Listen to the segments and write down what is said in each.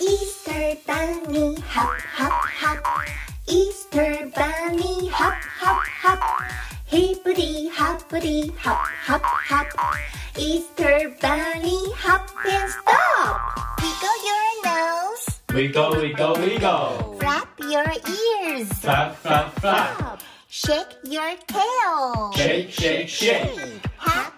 Easter bunny hop hop hop. Easter bunny hop hop hop. Hippity hoppity hop hop hop. Easter bunny hop and stop. Wiggle your nose. Wiggle, wiggle, wiggle. Flap your ears. Flap, flap, flap. Shake your tail. Shake, shake, shake. Happy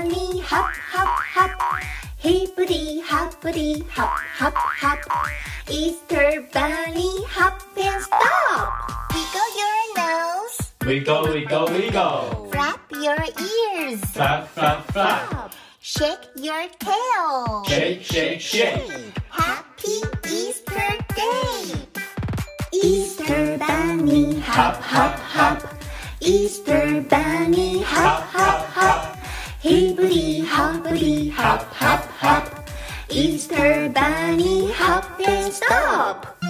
Bunny hop hop hop. Hippity hoppity hop hop hop. Hop Easter bunny hop and stop. Wiggle your nose. Wiggle, wiggle, wiggle. Flap your ears. Flap, flap, flap. Shake your tail. Shake, shake, shake. Happy Easter Day. Easter bunny hop hop hop. Easter bunny hop hop hop. Hippity hoppity hop hop hop. Easter bunny hop and stop.